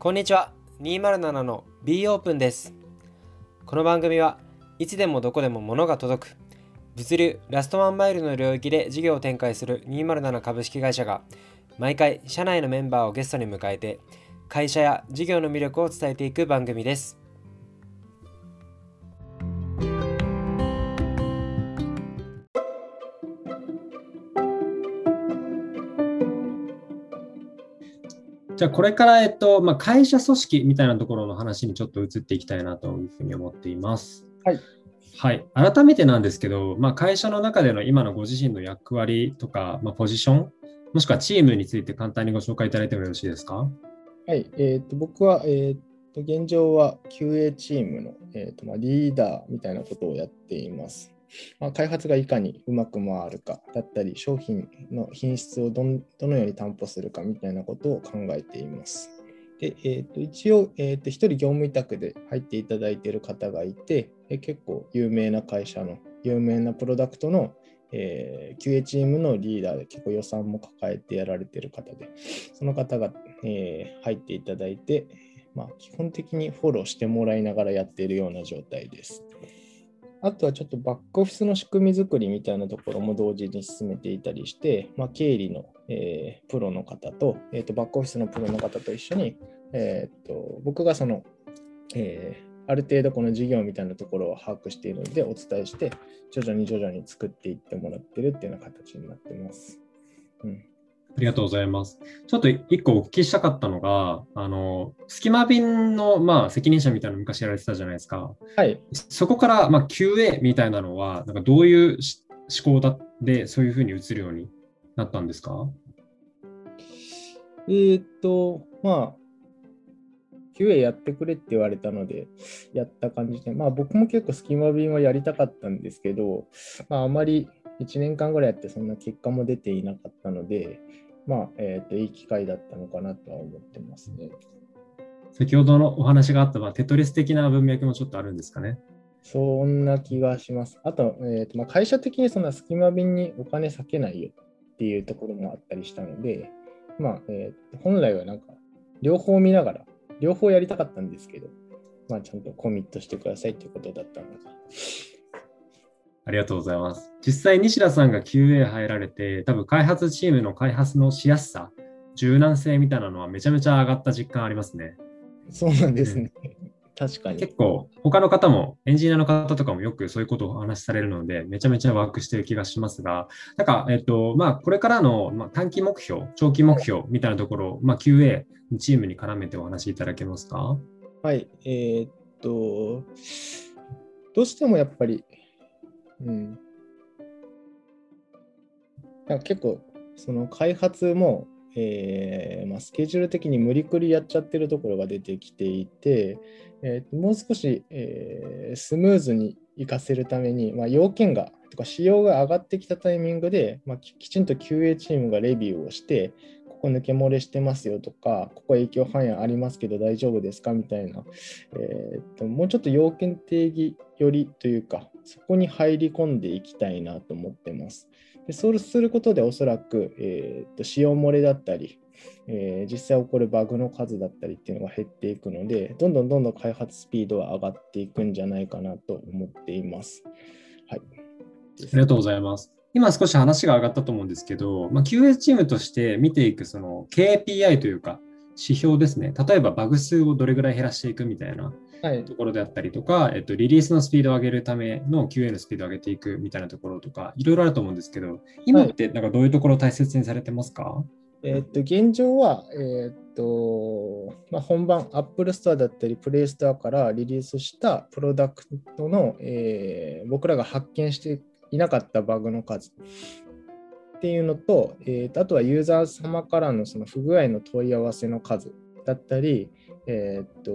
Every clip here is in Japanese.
こんにちは。207の B オープンです。この番組はいつでもどこでも物が届く物流ラストワンマイルの領域で事業を展開する207株式会社が毎回社内のメンバーをゲストに迎えて会社や事業の魅力を伝えていく番組です。じゃあこれから、えっとまあ、会社組織みたいなところの話にちょっと移っていきたいなというふうに思っています。はい。はい、改めてなんですけど、まあ、会社の中での今のご自身の役割とか、まあ、ポジション、もしくはチームについて簡単にご紹介いただいてもよろしいですか？はい、えーと、僕は、えーと、現状は QA チームの、えーとまあ、リーダーみたいなことをやっています。まあ、開発がいかにうまく回るかだったり、商品の品質をどのように担保するかみたいなことを考えています。でえー、と一応、えー、と1人業務委託で入っていただいている方がいて、え結構有名な会社の、有名なプロダクトの、えー、QA チームのリーダーで結構予算も抱えてやられている方で、その方が、えー、入っていただいて、まあ、基本的にフォローしてもらいながらやっているような状態です。あとはちょっとバックオフィスの仕組み作りみたいなところも同時に進めていたりして、まあ、経理の、えー、プロの方と,、えーと、バックオフィスのプロの方と一緒に、えーと、僕がその、えー、ある程度この事業みたいなところを把握しているのでお伝えして、徐々に徐々に作っていってもらってるっていうような形になってます。うんありがとうございます。ちょっと一個お聞きしたかったのが、あの、スキマ便の、まあ、責任者みたいなの昔やられてたじゃないですか。はい。そこから、まあ、QA みたいなのは、なんかどういう思考だで、そういうふうに移るようになったんですか？えー、っと、まあ、QA やってくれって言われたので、やった感じで、まあ僕も結構スキマ便はやりたかったんですけど、まああまり1年間ぐらいやってそんな結果も出ていなかったので、まあ、えっ、ー、と、いい機会だったのかなとは思ってますね。先ほどのお話があった、まあ、テトリス的な文脈もちょっとあるんですかね。そんな気がします。あと、えーとまあ、会社的にそんな隙間便にお金避けないよっていうところもあったりしたので、まあ、えー、本来はなんか、両方見ながら、両方やりたかったんですけど、まあ、ちゃんとコミットしてくださいっていうことだったので、ありがとうございます。実際、西田さんが QA 入られて、多分開発チームの開発のしやすさ、柔軟性みたいなのはめちゃめちゃ上がった実感ありますね。そうなんですね。確かに。結構、他の方も、エンジニアの方とかもよくそういうことをお話しされるので、めちゃめちゃワークしてる気がしますが、なんか、えっと、まあ、これからの、まあ、短期目標、長期目標みたいなところ、まあ、QA チームに絡めてお話しいただけますか？はい、えー、っと、どうしてもやっぱりうん。なんか結構、その開発も、えーまあ、スケジュール的に無理くりやっちゃってるところが出てきていて、えー、もう少し、えー、スムーズに活かせるために、まあ、要件がとか仕様が上がってきたタイミングで、まあ、きちんと QA チームがレビューをして、ここ抜け漏れしてますよとか、ここ影響範囲ありますけど大丈夫ですか？みたいな、えー、っともうちょっと要件定義よりというか、そこに入り込んでいきたいなと思ってます。でそうすることでおそらく、えー、っと使用漏れだったり、えー、実際起こるバグの数だったりっていうのが減っていくので、どんどんどんどん開発スピードは上がっていくんじゃないかなと思っています。はい。ありがとうございます。今少し話が上がったと思うんですけど、まあ、QA チームとして見ていくその KPI というか指標ですね。例えばバグ数をどれぐらい減らしていくみたいなところであったりとか、はい、えっと、リリースのスピードを上げるための QA のスピードを上げていくみたいなところとか、いろいろあると思うんですけど、今ってなんかどういうところを大切にされてますか、はいえー、っと現状は、えー、っとまあ、本番 Apple Store だったり Play Store からリリースしたプロダクトの、えー、僕らが発見していなかったバグの数っていうのと、えー、あとはユーザー様からのその不具合の問い合わせの数だったり、えー、っと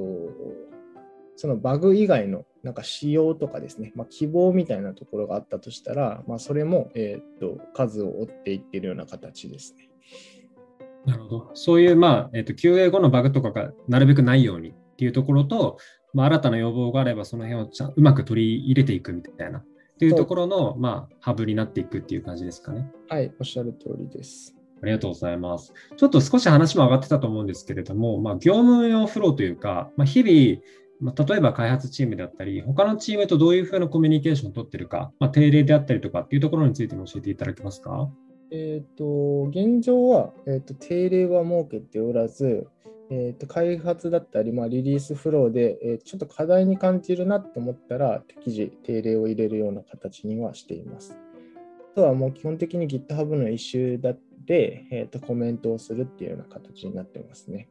そのバグ以外のなんか仕様とかですね、まあ、希望みたいなところがあったとしたら、まあ、それも、えー、っと数を追っていってるような形ですね。なるほど。そういう、まあえー、と QA 後のバグとかがなるべくないようにっていうところと、まあ、新たな要望があればその辺をちゃうまく取り入れていくみたいなっていうところの、まあ、ハブになっていくっていう感じですかね。はい、おっしゃる通りです。あありがとうございます。ちょっと少し話も上がってたと思うんですけれども、まあ、業務用フローというか、まあ、日々、まあ、例えば開発チームであったり、他のチームとどういうふうなコミュニケーションを取ってるか、まあ、定例であったりとかっていうところについても教えていただけますか？えっ、と、現状は、えーと、定例は設けておらず、えーと、開発だったり、まあ、リリースフローで、え、ちょっと課題に感じるなと思ったら、適時定例を入れるような形にはしています。あとはもう基本的に GitHub の issue 立てて、えーとコメントをするっていうような形になってますね。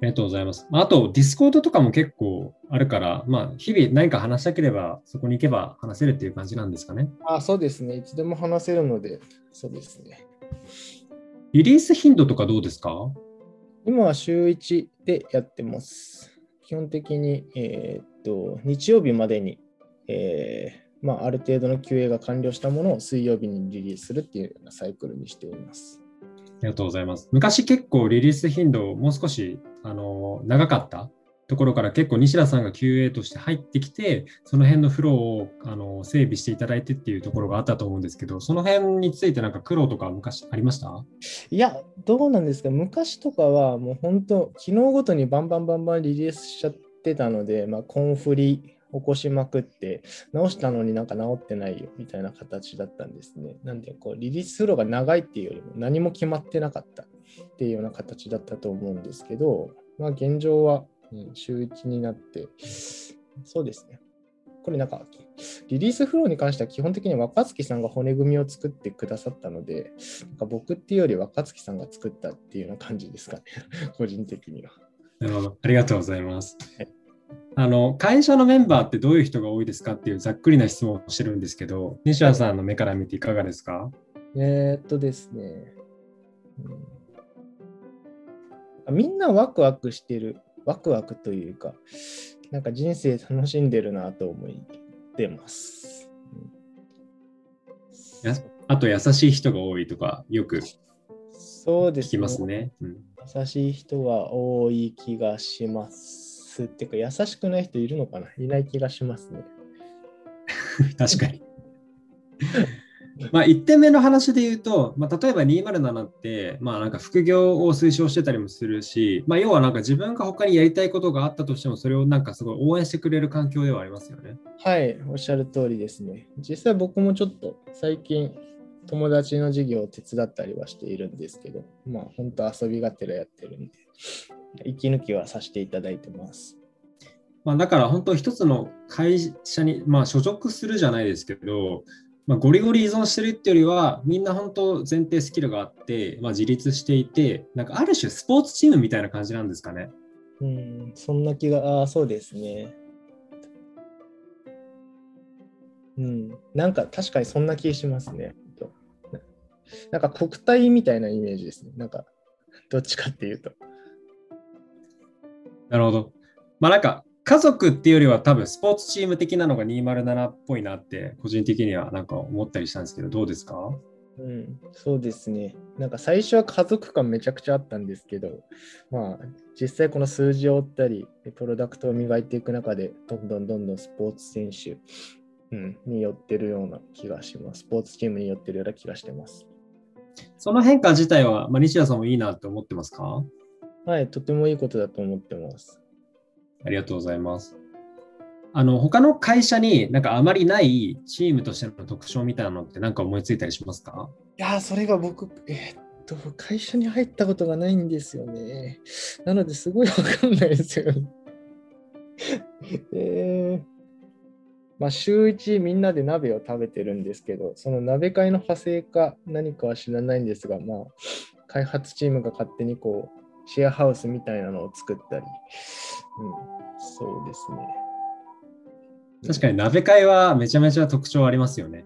ありがとうございます。あと、ディスコードとかも結構あるから、まあ、日々何か話したければ、そこに行けば話せるっていう感じなんですかね。あそうですね。いつでも話せるので、そうですね。リリース頻度とかどうですか？今は週1でやってます。基本的に、えー、っと日曜日までに、えーまあ、ある程度の QA が完了したものを水曜日にリリースするっていうようなサイクルにしています。ありがとうございます。昔結構リリース頻度もう少しあの長かったところから結構西田さんが QA として入ってきて、その辺のフローをあの整備していただいてっていうところがあったと思うんですけど、その辺についてなんか苦労とか昔ありました？いや、どうなんですか、昔とかはもう本当、機能ごとにバンバンバンバンリリースしちゃってたので、まあ、コンフリ起こしまくって、直したのになんか直ってないよみたいな形だったんですね。なんで、こう、リリースフローが長いっていうよりも何も決まってなかった。っていうような形だったと思うんですけど、まあ、現状は、うん、週1になって、そうですね。これなんか、リリースフローに関しては基本的に若月さんが骨組みを作ってくださったので、なんか僕っていうより若月さんが作ったっていうような感じですかね、個人的には。なるほど。ありがとうございます。はいあの会社のメンバーってどういう人が多いですかっていうざっくりな質問をしてるんですけど、西原さんの目から見ていかがですか？えー、っとですね、うん、みんなワクワクしてる、ワクワクというか、なんか人生楽しんでるなと思ってます。うん、あと優しい人が多いとか、よく聞きますね。すねうん、優しい人は多い気がします。スっていうか優しくない人いるのかな？いない気がしますね。確かに。まあ1点目の話で言うと、まあ、例えば207って、まあ、なんか副業を推奨してたりもするし、まあ、要はなんか自分が他にやりたいことがあったとしても、それをなんかすごい応援してくれる環境ではありますよね。はい、おっしゃる通りですね。実際僕もちょっと最近、友達の授業を手伝ったりはしているんですけど、まあ本当遊びがてらやってるんで、息抜きはさせていただいてます。まあ、だから本当一つの会社に、まあ、所属するじゃないですけど、まあ、ゴリゴリ依存してるっていうよりはみんな本当前提スキルがあって、まあ、自立していてなんかある種スポーツチームみたいな感じなんですかね。うんそんな気があそうですね。うん、なんか確かにそんな気しますね。なんか国体みたいなイメージですね。なんかどっちかっていうと。なるほど。まあなんか家族っていうよりは多分スポーツチーム的なのが207っぽいなって個人的にはなんか思ったりしたんですけどどうですか？うん、そうですね。なんか最初は家族感めちゃくちゃあったんですけど、まあ実際この数字を追ったり、プロダクトを磨いていく中で、どんどんどんどんスポーツ選手、うん、に寄ってるような気がします。スポーツチームに寄ってるような気がしてます。その変化自体は、まあ、西田さんもいいなって思ってますか？はい、とてもいいことだと思ってます。ありがとうございます。あの、他の会社になんかあまりないチームとしての特徴みたいなのって何か思いついたりしますか？いやそれが僕、えー、っと、会社に入ったことがないんですよね。なのですごいわかんないですよ。えー、まあ、週1みんなで鍋を食べてるんですけど、その鍋会の派生か何かは知らないんですが、まあ、開発チームが勝手にこう、シェアハウスみたいなのを作ったり、うん、そうですね。確かに鍋会はめちゃめちゃ特徴ありますよね。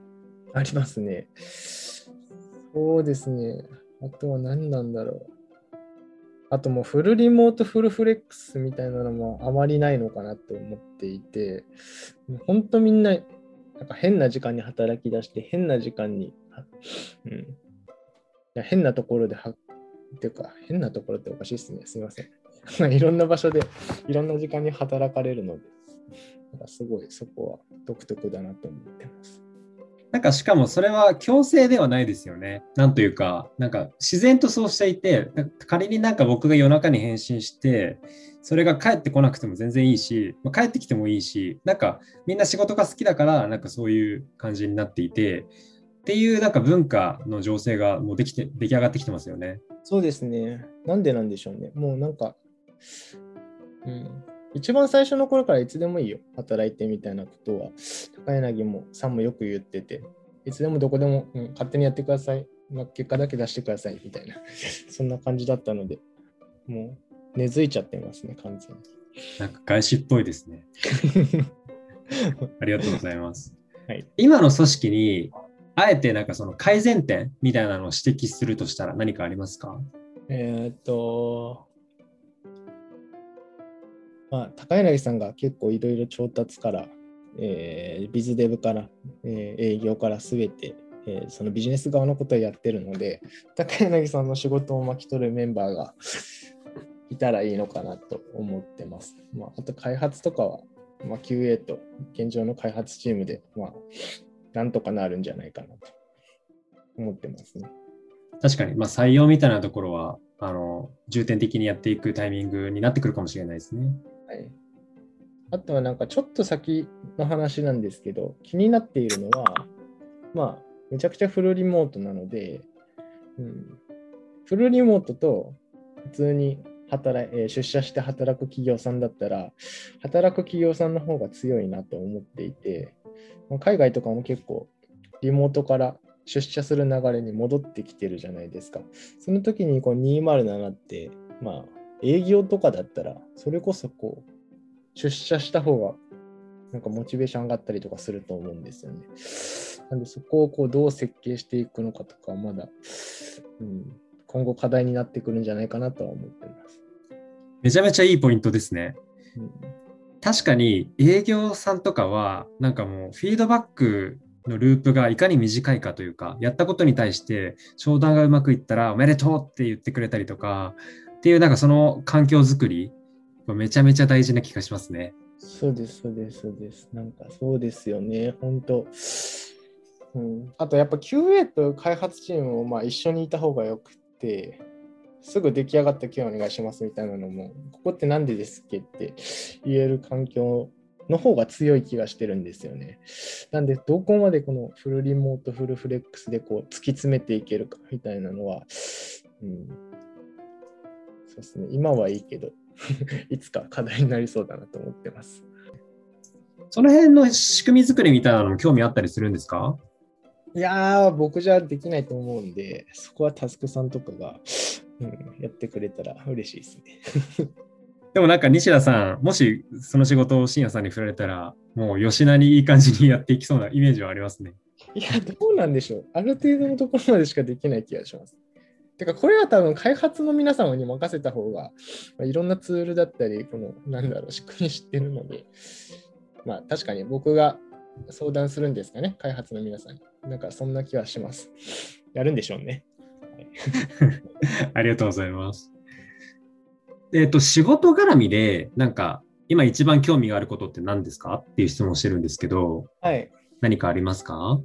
ありますね。そうですね。あとは何なんだろう。あともうフルリモートフルフレックスみたいなのもあまりないのかなと思っていて、本当みんな、なんか変な時間に働き出して、変な時間に、うん、変なところでは、ていうか、変なところっておかしいですね。すみません。いろんな場所でいろんな時間に働かれるので、なんかすごいそこは独特だなと思ってます。なんかしかもそれは強制ではないですよね。なんというか、なんか自然とそうしていて、仮になんか僕が夜中に返信して、それが帰ってこなくても全然いいし、まあ、帰ってきてもいいし、なんかみんな仕事が好きだから、なんかそういう感じになっていて、っていうなんか文化の情勢がもうできて出来上がってきてますよね。そうですね。なんでなんでしょうね。もうなんか、うん、一番最初の頃からいつでもいいよ、働いてみたいなことは、高柳もさんもよく言ってて、いつでもどこでも、うん、勝手にやってください、まあ、結果だけ出してくださいみたいな、そんな感じだったので、もう根付いちゃってますね、完全に。なんか外資っぽいですね。ありがとうございます。はい、今の組織にあえてなんかその改善点みたいなのを指摘するとしたら何かありますか？えっと、まあ、高柳さんが結構いろいろ調達から、えー、ビズデブから、えー、営業からすべて、えー、そのビジネス側のことをやってるので、高柳さんの仕事を巻き取るメンバーがいたらいいのかなと思ってます。まあ、あと開発とかは、まあ、QA と現状の開発チームで、まあ、なんとかなるんじゃないかなと思ってますね。確かに、まあ、採用みたいなところは、あの重点的にやっていくタイミングになってくるかもしれないですね。はい、あとはなんかちょっと先の話なんですけど、気になっているのは、まあ、めちゃくちゃフルリモートなので、うん、フルリモートと普通に働え出社して働く企業さんだったら、働く企業さんの方が強いなと思っていて、海外とかも結構リモートから出社する流れに戻ってきてるじゃないですか。その時にこう207って、まあ、営業とかだったら、それこそこう、出社した方が、なんかモチベーション上がったりとかすると思うんですよね。なんでそこをこうどう設計していくのかとか、まだ、うん、今後課題になってくるんじゃないかなとは思ってます。めちゃめちゃいいポイントですね。うん、確かに営業さんとかは、なんかもうフィードバックのループがいかに短いかというか、やったことに対して商談がうまくいったらおめでとうって言ってくれたりとか、っていうなんかその環境づくり、めちゃめちゃ大事な気がしますね。そうです、そうです、そうです。なんかそうですよね、本当。うん、あとやっぱ QA と開発チームもまあ一緒にいた方がよくて、すぐ出来上がった QA お願いしますみたいなのも、ここって何でですっけって言える環境の方が強い気がしてるんですよね。なんで、どこまでこのフルリモート、フルフレックスでこう突き詰めていけるかみたいなのは、うん、そうですね、今はいいけど、いつか課題になりそうだなと思ってます。その辺の仕組み作りみたいなのも興味あったりするんですか？いやー、僕じゃできないと思うんで、そこはタスクさんとかが、うん、やってくれたら嬉しいですね。でもなんか西田さん、もしその仕事を深夜さんに振られたら、もう吉田にいい感じにやっていきそうなイメージはありますね。いや、どうなんでしょう。ある程度のところまでしかできない気がします。てか、これは多分開発の皆様に任せた方が、まあ、いろんなツールだったり、この、なんだろう、仕組み知ってるので、まあ確かに僕が相談するんですかね、開発の皆さんに。なんかそんな気はします。やるんでしょうね。ありがとうございます。えっ、と、仕事絡みで、なんか、今一番興味があることって何ですか？っていう質問をしてるんですけど、はい。何かありますか？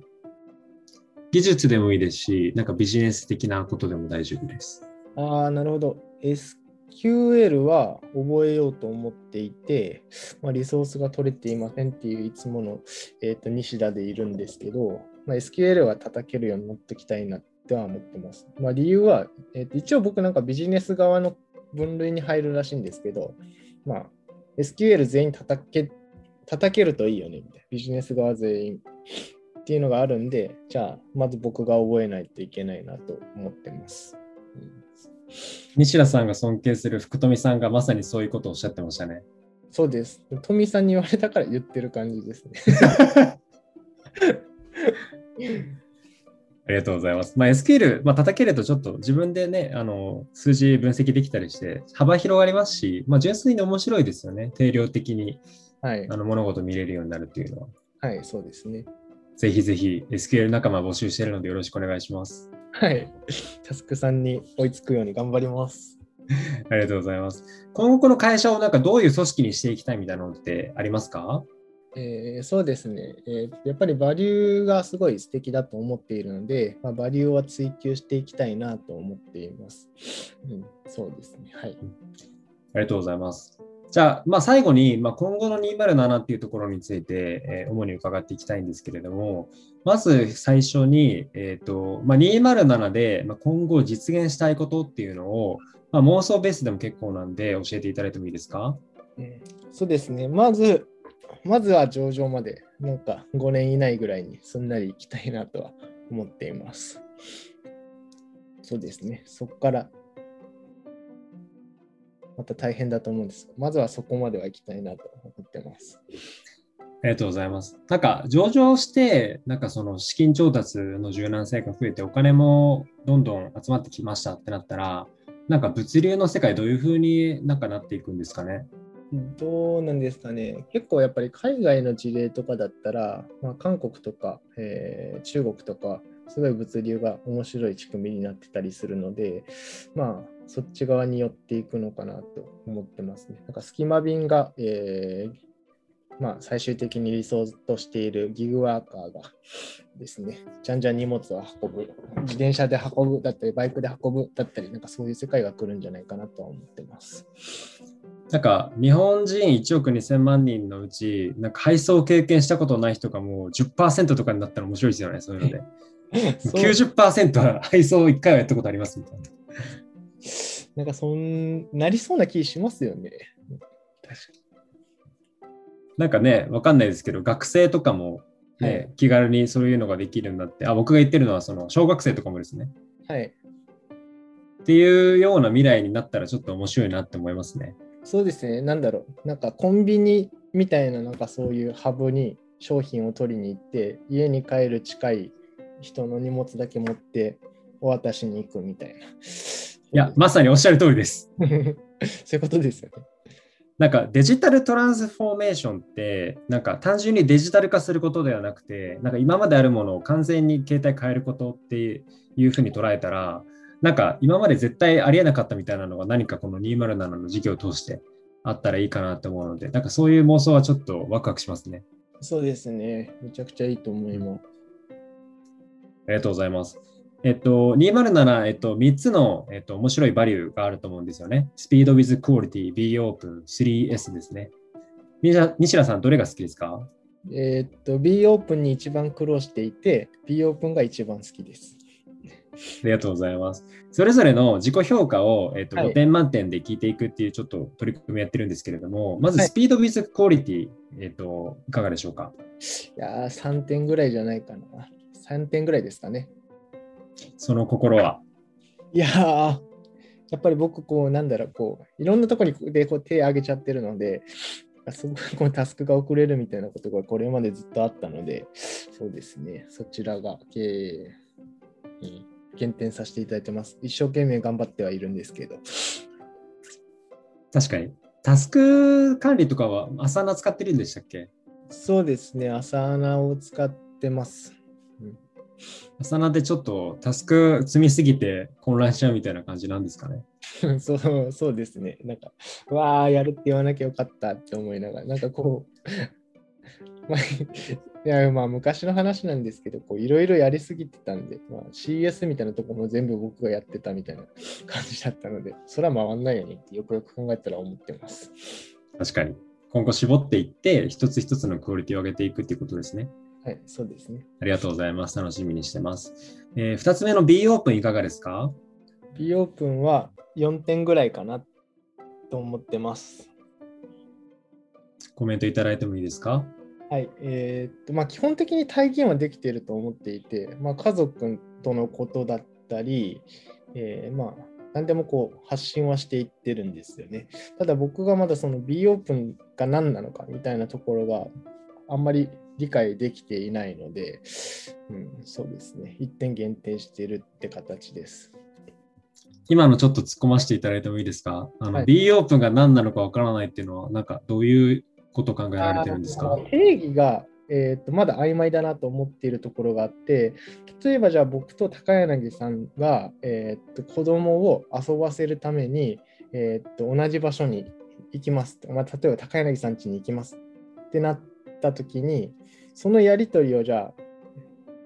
技術でもいいですし、なんかビジネス的なことでも大丈夫です。ああ、なるほど。SQL は覚えようと思っていて、まあ、リソースが取れていませんっていういつもの、えーと、西田でいるんですけど、まあ、SQL は叩けるようになっておきたいなっては思ってます。まあ、理由は、えーと一応僕なんかビジネス側の分類に入るらしいんですけど、まあ、SQL 全員叩け叩けるといいよねみたいな。ビジネス側全員 っていうのがあるんで、じゃあ、まず僕が覚えないといけないなと思ってます。うん、西田さんが尊敬する福富さんがまさにそういうことをおっしゃってましたね。そうです。富さんに言われたから言ってる感じですね。ありがとうございます。まあ、SQL、まあ、叩けるとちょっと自分でね、あの数字分析できたりして、幅広がりますし、まあ、純粋に面白いですよね。定量的に、はい、あの物事見れるようになるっていうのは。はい、そうですね。ぜひぜひ SQL 仲間募集しているのでよろしくお願いします。はい。タスクさんに追いつくように頑張ります。ありがとうございます。今後この会社をなんかどういう組織にしていきたいみたいなのってありますか？えー、そうですね、えー、やっぱりバリューがすごい素敵だと思っているので、まあ、バリューは追求していきたいなと思っています。うん、そうですね。はい。ありがとうございます。じゃあ、まあ、最後に、まあ、今後の207っていうところについて、えー、主に伺っていきたいんですけれども、まず最初に、えーとまあ、207で、まあ、今後実現したいことっていうのを、まあ、妄想ベースでも結構なんで教えていただいてもいいですか、うん、そうですね。まず、まずは上場まで、なんか5年以内ぐらいにすんなり行きたいなとは思っています。そうですね。そこからまた大変だと思うんですが、まずはそこまでは行きたいなと思ってます。ありがとうございます。なんか上場して、なんかその資金調達の柔軟性が増えて、お金もどんどん集まってきましたってなったら、なんか物流の世界どういうふうになんかなっていくんですかね。どうなんですかね。結構やっぱり海外の事例とかだったら、まあ、韓国とか、えー、中国とか、すごい物流が面白い仕組みになってたりするので、まあ、そっち側に寄っていくのかなと思ってますね。なんか隙間便が、えー、まあ、最終的に理想としているギグワーカーがですね、じゃんじゃん荷物を運ぶ、自転車で運ぶだったり、バイクで運ぶだったり、なんかそういう世界が来るんじゃないかなとは思ってます。なんか日本人1億2000万人のうち、なんか配送を経験したことない人がもう10%とかになったら面白いですよね、そういうので。90%は配送1回はやったことありますみたいな。なんかそんなりそうな気しますよね。確かに。なんかね、わかんないですけど、学生とかもね、はい、気軽にそういうのができるんだって、あ、僕が言ってるのはその小学生とかもですね。はい。っていうような未来になったらちょっと面白いなって思いますね。そうですね、なんだろう、なんかコンビニみたいな、なんかそういうハブに商品を取りに行って、家に帰る近い人の荷物だけ持ってお渡しに行くみたいな。いや、まさにおっしゃる通りです。そういうことですよね。なんかデジタルトランスフォーメーションってなんか単純にデジタル化することではなくてなんか今まであるものを完全に携帯変えることっていうふうに捉えたらなんか今まで絶対ありえなかったみたいなのが何かこの207の事業を通してあったらいいかなと思うのでなんかそういう妄想はちょっとワクワクしますね。そうですね。めちゃくちゃいいと思います。ありがとうございます。えっと、207、えっと、3つの、えっと、面白いバリューがあると思うんですよね。スピード with quality、B オープン、3S ですね。西田さん、どれが好きですか？えっと、B オープンに一番苦労していて、B オープンが一番好きです。ありがとうございます。それぞれの自己評価を、えっと、5点満点で聞いていくっていうちょっと取り組みやってるんですけれども、まずスピード with quality、えっと、いかがでしょうか？いやー、3点ぐらいじゃないかな。3点ぐらいですかね。その心は？いややっぱり僕、こう、なんだろう、こう、いろんなところにでこう手挙げちゃってるので、すごいこうタスクが遅れるみたいなことがこれまでずっとあったので、そうですね、そちらが、えーうん、減点させていただいてます。一生懸命頑張ってはいるんですけど。確かに。タスク管理とかはアサーナ使ってるんでしたっけ？そうですね、アサーナを使ってます。朝なでちょっとタスク積みすぎて混乱しちゃうみたいな感じなんですかね？そうそうですね。なんか、わあ、やるって言わなきゃよかったって思いながら、なんかこう、まあ、いやまあ昔の話なんですけど、いろいろやりすぎてたんで、まあ、CS みたいなところも全部僕がやってたみたいな感じだったので、それは回んないようにってよくよく考えたら思ってます。確かに。今後絞っていって、一つ一つのクオリティを上げていくっていうことですね。はい、そうですね。ありがとうございます。楽しみにしてます。えー、2つ目の B オープンいかがですか ?B オープンは4点ぐらいかなと思ってます。コメントいただいてもいいですか？はい、えー、っとまあ、基本的に体験はできていると思っていて、まあ、家族とのことだったり、えー、まあ何でもこう発信はしていってるんですよね。ただ僕がまだその B オープンが何なのかみたいなところがあんまり理解できていないので、うん、そうですね、1点限定しているって形です。今のちょっと突っ込ませていただいてもいいですか？あの、はい、B オープンが何なのかわからないっていうのは、なんかどういうこと考えられてるんですか？定義が、えーと、まだ曖昧だなと思っているところがあって、例えばじゃあ僕と高柳さんが、えーと、子供を遊ばせるために、えーと、同じ場所に行きます、まあ、例えば高柳さん家に行きますってなった時に、そのやり取りをじゃあ、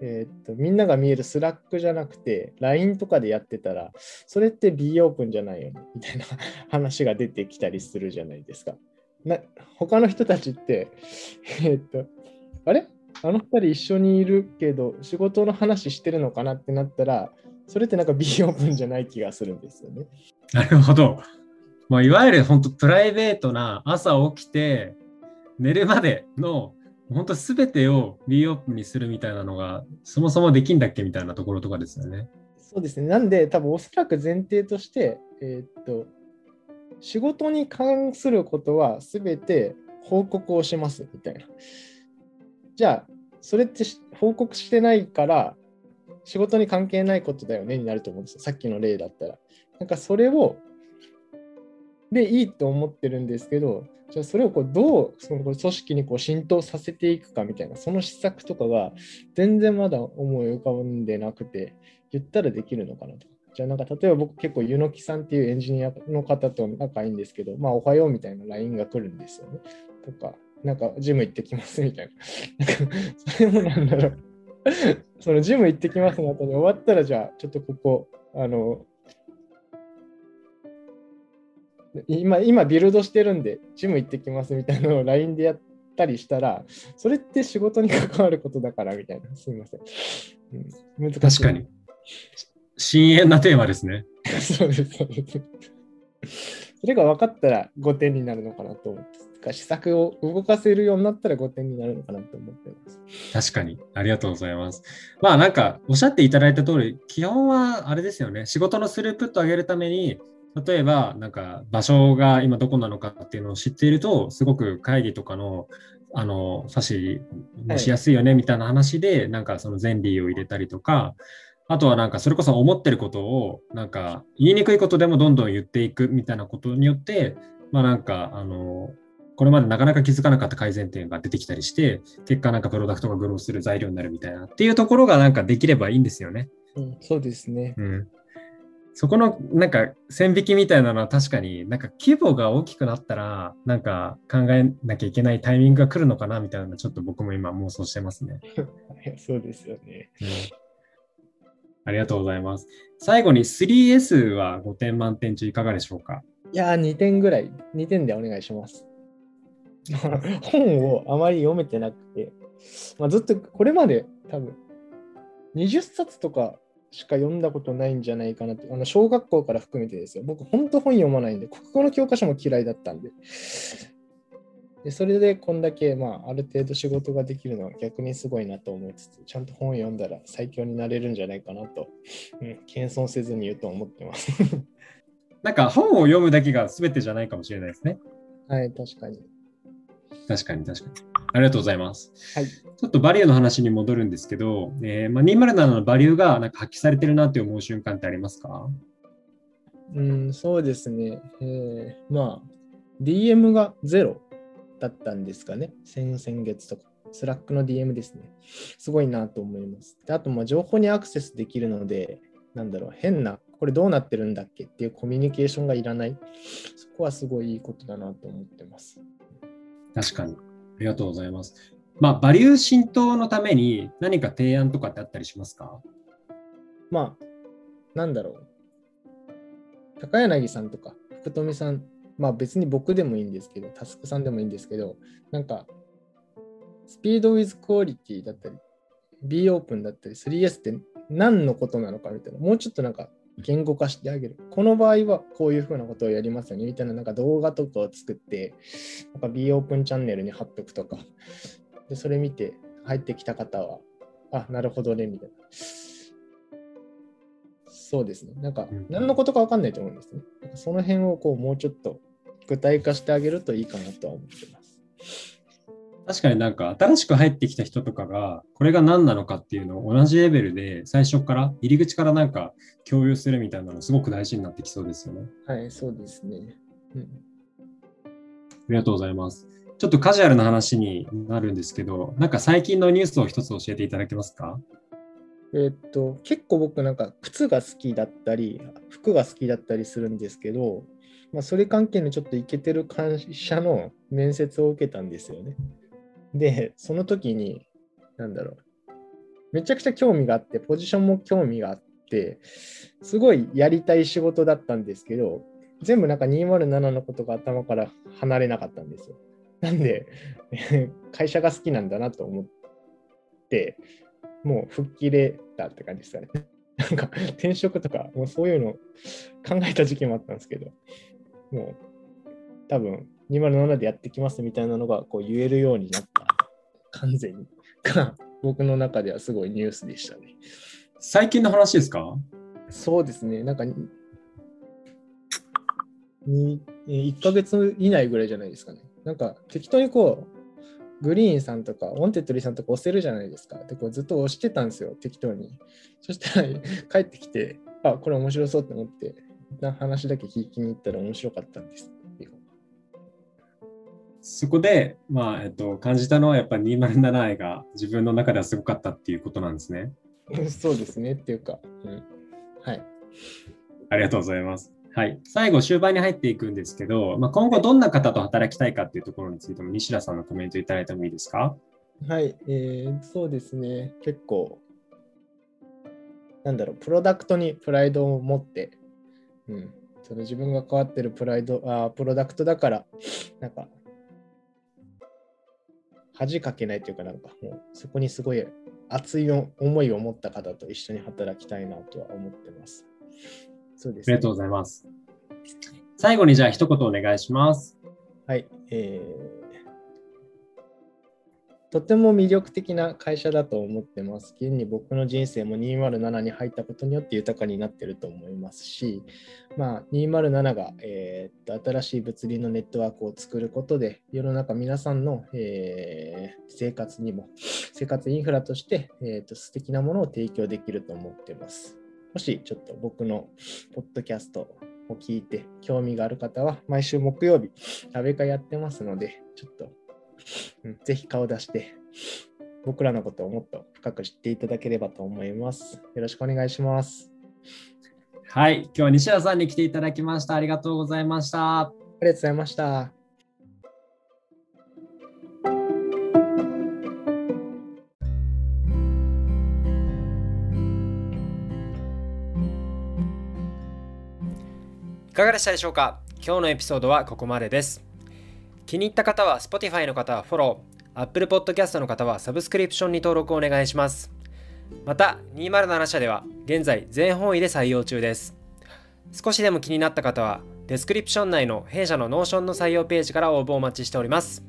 えー、っとみんなが見えるスラックじゃなくて LINE とかでやってたらそれって B オープンじゃないよねみたいな話が出てきたりするじゃないですか。な他の人たちって えー、っとあれ？あの2人一緒にいるけど仕事の話してるのかなってなったらそれってなんか B オープンじゃない気がするんですよね。なるほど。まあ、いわゆる本当プライベートな朝起きて寝るまでの本当すべてを B オープンにするみたいなのがそもそもできんだっけみたいなところとかですよね。そうですね。なんで多分おそらく前提として、えー、っと仕事に関することは全て報告をしますみたいな。じゃあそれって報告してないから仕事に関係ないことだよねになると思うんですよ。さっきの例だったら。なんかそれをでいいと思ってるんですけど、じゃあそれをこうどうその組織にこう浸透させていくかみたいな、その施策とかが全然まだ思い浮かんでなくて、言ったらできるのかなと。じゃあなんか例えば僕結構湯の木さんっていうエンジニアの方と仲いいんですけど、まあおはようみたいな LINE が来るんですよね。とか、なんかジム行ってきますみたいな。それもなんだろう。そのジム行ってきますの後に終わったらじゃあちょっとここ、あの、今、今ビルドしてるんで、ジム行ってきますみたいなのを LINE でやったりしたら、それって仕事に関わることだからみたいな、すみません。うん、難しい。確かに。深淵なテーマですね。そうです、そうです。それが分かったら5点になるのかなと思って。施策を動かせるようになったら5点になるのかなと思ってます。確かに。ありがとうございます。まあなんかおっしゃっていただいた通り、基本はあれですよね。仕事のスループットを上げるために例えば、なんか場所が今どこなのかっていうのを知っていると、すごく会議とかのあの指しもしやすいよねみたいな話で、はい、なんかその前例を入れたりとか、あとはなんかそれこそ思ってることをなんか言いにくいことでもどんどん言っていくみたいなことによって、まあなんかあのこれまでなかなか気づかなかった改善点が出てきたりして、結果なんかプロダクトがグローする材料になるみたいなっていうところがなんかできればいいんですよね。うん、そうですね。うん。そこのなんか線引きみたいなのは確かになんか規模が大きくなったらなんか考えなきゃいけないタイミングが来るのかなみたいなのちょっと僕も今妄想してますね。そうですよね、うん。ありがとうございます。最後に 3S は5点満点中いかがでしょうか？いや2点ぐらい、2点でお願いします。本をあまり読めてなくて、まあ、ずっとこれまで多分20冊とかしか読んだことないんじゃないかなって、あの小学校から含めてですよ。僕、本当本読まないんで、国語の教科書も嫌いだったんで。でそれでこんだけ、まあ、ある程度仕事ができるのは逆にすごいなと思いつつ、ちゃんと本読んだら最強になれるんじゃないかなと、うん、謙遜せずに言うと思ってます。なんか本を読むだけが全てじゃないかもしれないですね。はい、確かに。確かに確かに。ありがとうございます。はい、ちょっとバリューの話に戻るんですけど、えーまあ、207のバリューがなんか発揮されてるなって思う瞬間ってありますか？うん、そうですね。えー、まあ、DM がゼロだったんですかね。先々月とか。スラックの DM ですね。すごいなと思います。であと、まあ、情報にアクセスできるので、なんだろう、変な、これどうなってるんだっけっていうコミュニケーションがいらない。そこはすごいいいことだなと思ってます。確かに。ありがとうございます。まあ、バリュー浸透のために何か提案とかってあったりしますか？まあ、なんだろう。高柳さんとか福富さん、まあ別に僕でもいいんですけど、タスクさんでもいいんですけど、なんか、スピードウィズクオリティだったり、B オープンだったり、3S って何のことなのかみたいな、もうちょっとなんか言語化してあげる。この場合はこういうふうなことをやりますよねみたいななんか動画とかを作って、なんか B オープンチャンネルに貼っとくとか、でそれ見て入ってきた方は、あ、なるほどね、みたいな。そうですね。なんか、何のことか分かんないと思うんですね。その辺をこうもうちょっと具体化してあげるといいかなとは思ってます。確かになんか新しく入ってきた人とかがこれが何なのかっていうのを同じレベルで最初から入り口からなんか共有するみたいなのすごく大事になってきそうですよね。はい、そうですね。うん、ありがとうございます。ちょっとカジュアルな話になるんですけど、なんか最近のニュースを一つ教えていただけますか？えっと、結構僕なんか靴が好きだったり、服が好きだったりするんですけど、まあ、それ関係のちょっとイケてる会社の面接を受けたんですよね。で、その時に、なんだろう、めちゃくちゃ興味があって、ポジションも興味があって、すごいやりたい仕事だったんですけど、全部なんか207のことが頭から離れなかったんですよ。なんで、会社が好きなんだなと思って、もう吹っ切れたって感じですかね。なんか転職とか、もうそういうの考えた時期もあったんですけど、もう多分207でやってきますみたいなのがこう言えるようになった完全にが 僕の中ではすごいニュースでしたね。最近の話ですか？そうですね。なんか1ヶ月以内ぐらいじゃないですかね。なんか適当にこう、グリーンさんとか、ウォンテッドリーさんとか押せるじゃないですか。で、こうずっと押してたんですよ、適当に。そしたら帰ってきて、あ、これ面白そうって思って、一旦話だけ聞きに行ったら面白かったんです。そこで、まあえっと、感じたのはやっぱり207愛が自分の中ではすごかったっていうことなんですね。そうですねっていうか、うん、はい。ありがとうございます。はい、最後、終盤に入っていくんですけど、まあ、今後どんな方と働きたいかっていうところについても、西田さんのコメントいただいてもいいですか？はい、えー、そうですね、結構、なんだろう、プロダクトにプライドを持って、うん、その自分が変わってるプライドあ、プロダクトだから、なんか、恥かけないというか、なんかもうそこにすごい熱い思いを持った方と一緒に働きたいなとは思ってます。そうです、ね、ありがとうございます。最後にじゃあ一言お願いします。はい。えー、とても魅力的な会社だと思ってます。現に僕の人生も207に入ったことによって豊かになってると思いますし、まあ、207が、えー、新しい物理のネットワークを作ることで、世の中皆さんの、えー、生活にも、生活インフラとして、えーと素敵なものを提供できると思ってます。もしちょっと僕のポッドキャストを聞いて興味がある方は、毎週木曜日、食べ会やってますので、ちょっと、うん、ぜひ顔出して、僕らのことをもっと深く知っていただければと思います。よろしくお願いします。はい、今日は西田さんに来ていただきました。ありがとうございました。ありがとうございました。かがでしたでしょうか？今日のエピソードはここまでです。気に入った方は Spotify の方はフォロー、Apple Podcast の方はサブスクリプションに登録お願いします。また、207社では現在全方位で採用中です。少しでも気になった方は、デスクリプション内の弊社の Notion の採用ページから応募をお待ちしております。